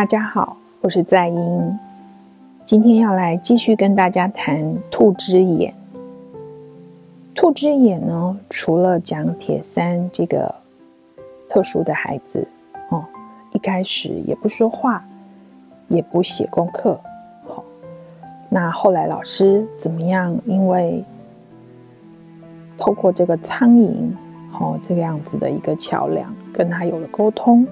大家好，我是在英，今天要来继续跟大家谈兔之眼。兔之眼呢，除了讲铁三这个特殊的孩子，哦，一开始也不说话，也不写功课，好，那后来老师怎么样？因为透过这个苍蝇，哦，这个样子的一个桥梁，跟他有了沟通。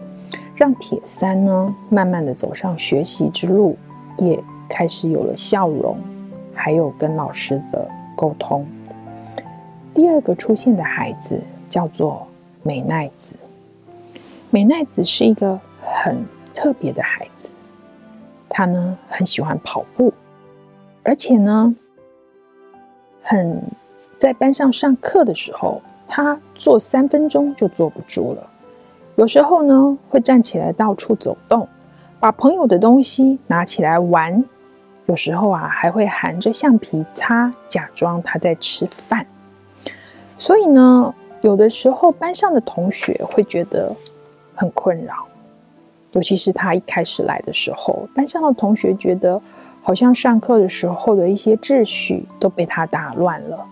让铁三呢，慢慢的走上学习之路，也开始有了笑容，还有跟老师的沟通。第二个出现的孩子叫做美奈子。美奈子是一个很特别的孩子，他呢很喜欢跑步，而且呢，很在班上上课的时候，他坐三分钟就坐不住了。有时候呢，会站起来到处走动，把朋友的东西拿起来玩。有时候啊，还会含着橡皮擦，假装他在吃饭。所以呢，有的时候班上的同学会觉得很困扰，尤其是他一开始来的时候，班上的同学觉得好像上课的时候的一些秩序都被他打乱了。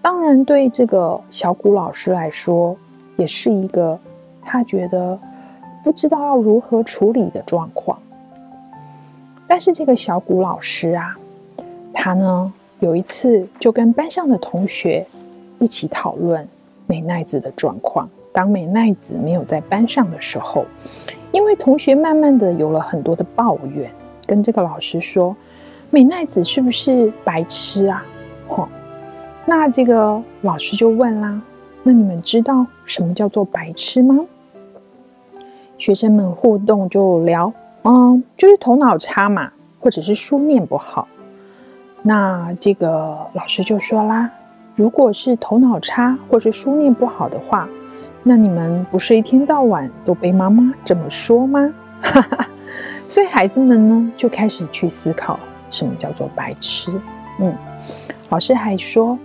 当然，对这个小古老师来说，也是一个。他觉得不知道要如何处理的状况，但是这个小谷老师啊，他呢有一次就跟班上的同学一起讨论美奈子的状况。当美奈子没有在班上的时候，因为同学慢慢的有了很多的抱怨，跟这个老师说：“美奈子是不是白痴啊？”哦，那这个老师就问啦：“那你们知道什么叫做白痴吗？”学生们互动就聊，嗯，就是头脑差嘛，或者是书念不好。那这个老师就说啦，如果是头脑差或者书念不好的话，那你们不是一天到晚都被妈妈这么说吗？所以孩子们呢就开始去思考什么叫做白痴。嗯，老师还说，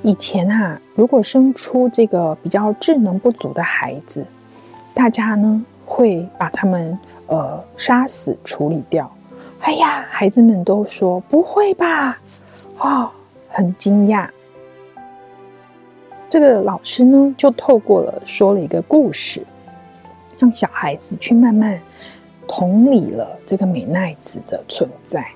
以前啊，如果生出这个比较智能不足的孩子，大家呢，会把他们呃杀死处理掉。哎呀，孩子们都说不会吧？哦，很惊讶。这个老师呢，就透过了说了一个故事，让小孩子去慢慢同理了这个美奈子的存在。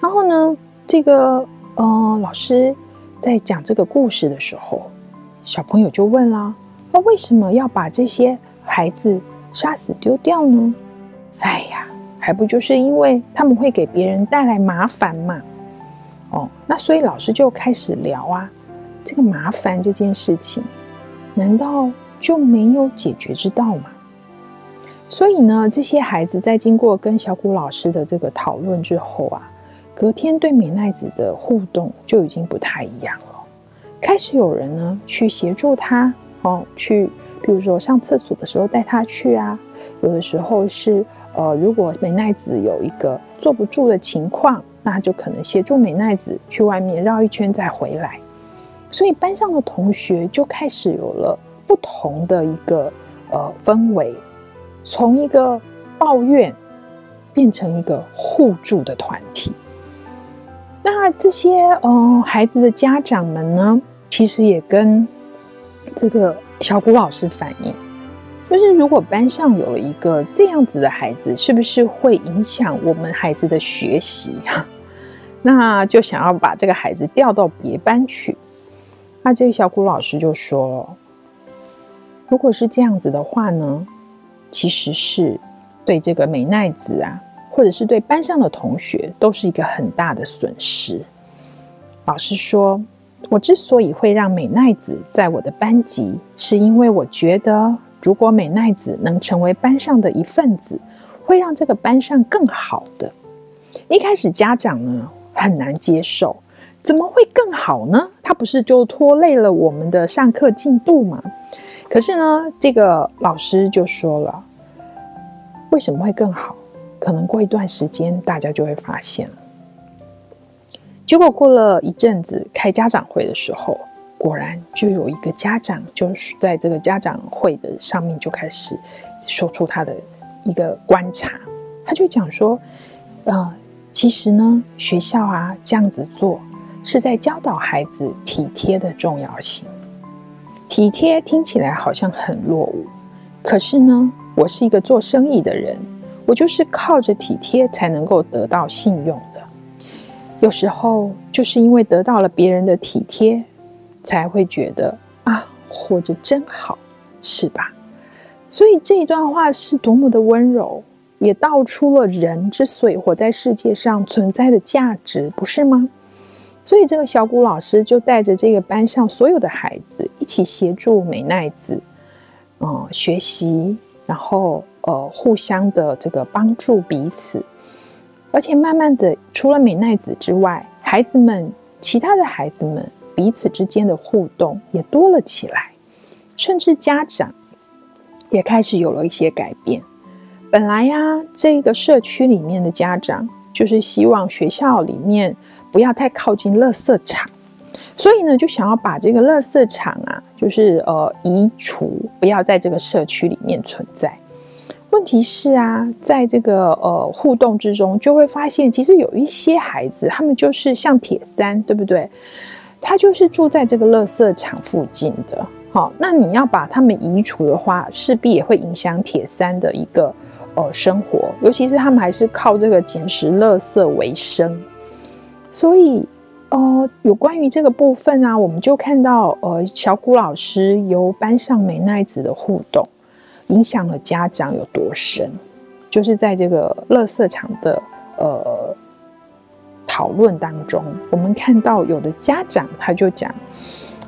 然后呢，这个呃老师在讲这个故事的时候，小朋友就问了：那为什么要把这些孩子杀死丢掉呢？哎呀，还不就是因为他们会给别人带来麻烦嘛。哦，那所以老师就开始聊啊，这个麻烦这件事情，难道就没有解决之道吗？所以呢，这些孩子在经过跟小谷老师的这个讨论之后啊，隔天对美奈子的互动就已经不太一样了。开始有人呢去协助他，哦，去。比如说上厕所的时候带他去啊，有的时候是呃，如果美奈子有一个坐不住的情况，那就可能协助美奈子去外面绕一圈再回来。所以班上的同学就开始有了不同的一个呃氛围，从一个抱怨变成一个互助的团体。那这些呃孩子的家长们呢，其实也跟这个。小谷老师反映，就是如果班上有了一个这样子的孩子，是不是会影响我们孩子的学习？那就想要把这个孩子调到别班去。那这个小谷老师就说，如果是这样子的话呢，其实是对这个美奈子啊，或者是对班上的同学，都是一个很大的损失。老师说。我之所以会让美奈子在我的班级，是因为我觉得，如果美奈子能成为班上的一份子，会让这个班上更好的。一开始家长呢很难接受，怎么会更好呢？他不是就拖累了我们的上课进度吗？可是呢，这个老师就说了，为什么会更好？可能过一段时间，大家就会发现了。结果过了一阵子，开家长会的时候，果然就有一个家长，就是在这个家长会的上面就开始说出他的一个观察。他就讲说，呃，其实呢，学校啊这样子做是在教导孩子体贴的重要性。体贴听起来好像很落伍，可是呢，我是一个做生意的人，我就是靠着体贴才能够得到信用的。有时候就是因为得到了别人的体贴，才会觉得啊，活着真好，是吧？所以这一段话是多么的温柔，也道出了人之所以活在世界上存在的价值，不是吗？所以这个小谷老师就带着这个班上所有的孩子一起协助美奈子，嗯，学习，然后呃，互相的这个帮助彼此。而且慢慢的，除了美奈子之外，孩子们，其他的孩子们彼此之间的互动也多了起来，甚至家长也开始有了一些改变。本来呀，这个社区里面的家长就是希望学校里面不要太靠近垃圾场，所以呢，就想要把这个垃圾场啊，就是呃移除，不要在这个社区里面存在。问题是啊，在这个呃互动之中，就会发现，其实有一些孩子，他们就是像铁三，对不对？他就是住在这个垃圾场附近的。好，那你要把他们移除的话，势必也会影响铁三的一个呃生活，尤其是他们还是靠这个捡拾垃圾为生。所以，呃，有关于这个部分啊，我们就看到呃小谷老师由班上美奈子的互动。影响了家长有多深？就是在这个垃圾场的呃讨论当中，我们看到有的家长他就讲，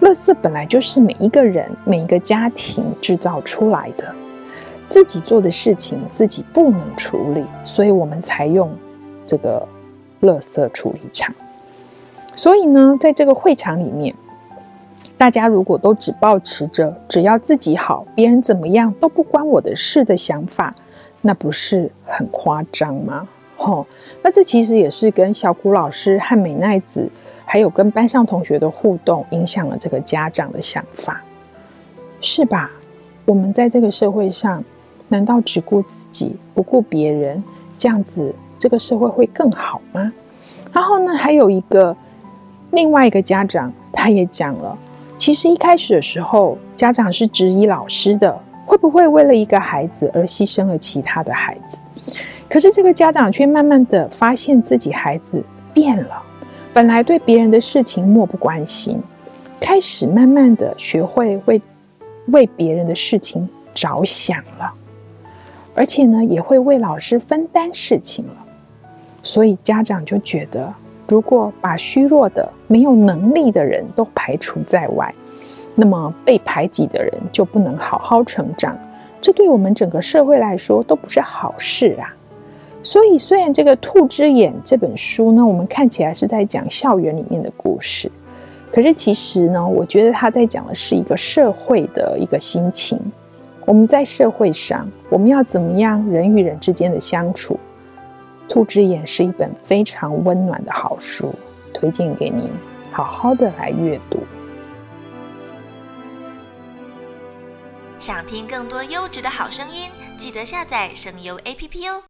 垃圾本来就是每一个人、每一个家庭制造出来的，自己做的事情自己不能处理，所以我们才用这个垃圾处理厂。所以呢，在这个会场里面。大家如果都只保持着只要自己好，别人怎么样都不关我的事的想法，那不是很夸张吗？吼、那这其实也是跟小谷老师和美奈子，还有跟班上同学的互动，影响了这个家长的想法，是吧？我们在这个社会上，难道只顾自己不顾别人，这样子这个社会会更好吗？然后呢，还有一个另外一个家长，他也讲了。其实一开始的时候，家长是质疑老师的，会不会为了一个孩子而牺牲了其他的孩子？可是这个家长却慢慢的发现自己孩子变了，本来对别人的事情漠不关心，开始慢慢的学会为为别人的事情着想了，而且呢，也会为老师分担事情了。所以家长就觉得。如果把虚弱的、没有能力的人都排除在外，那么被排挤的人就不能好好成长。这对我们整个社会来说都不是好事啊！所以，虽然这个《兔之眼》这本书呢，我们看起来是在讲校园里面的故事，可是其实呢，我觉得他在讲的是一个社会的一个心情。我们在社会上，我们要怎么样人与人之间的相处？《兔之眼》是一本非常温暖的好书，推荐给您，好好的来阅读。想听更多优质的好声音，记得下载声优 APP 哦。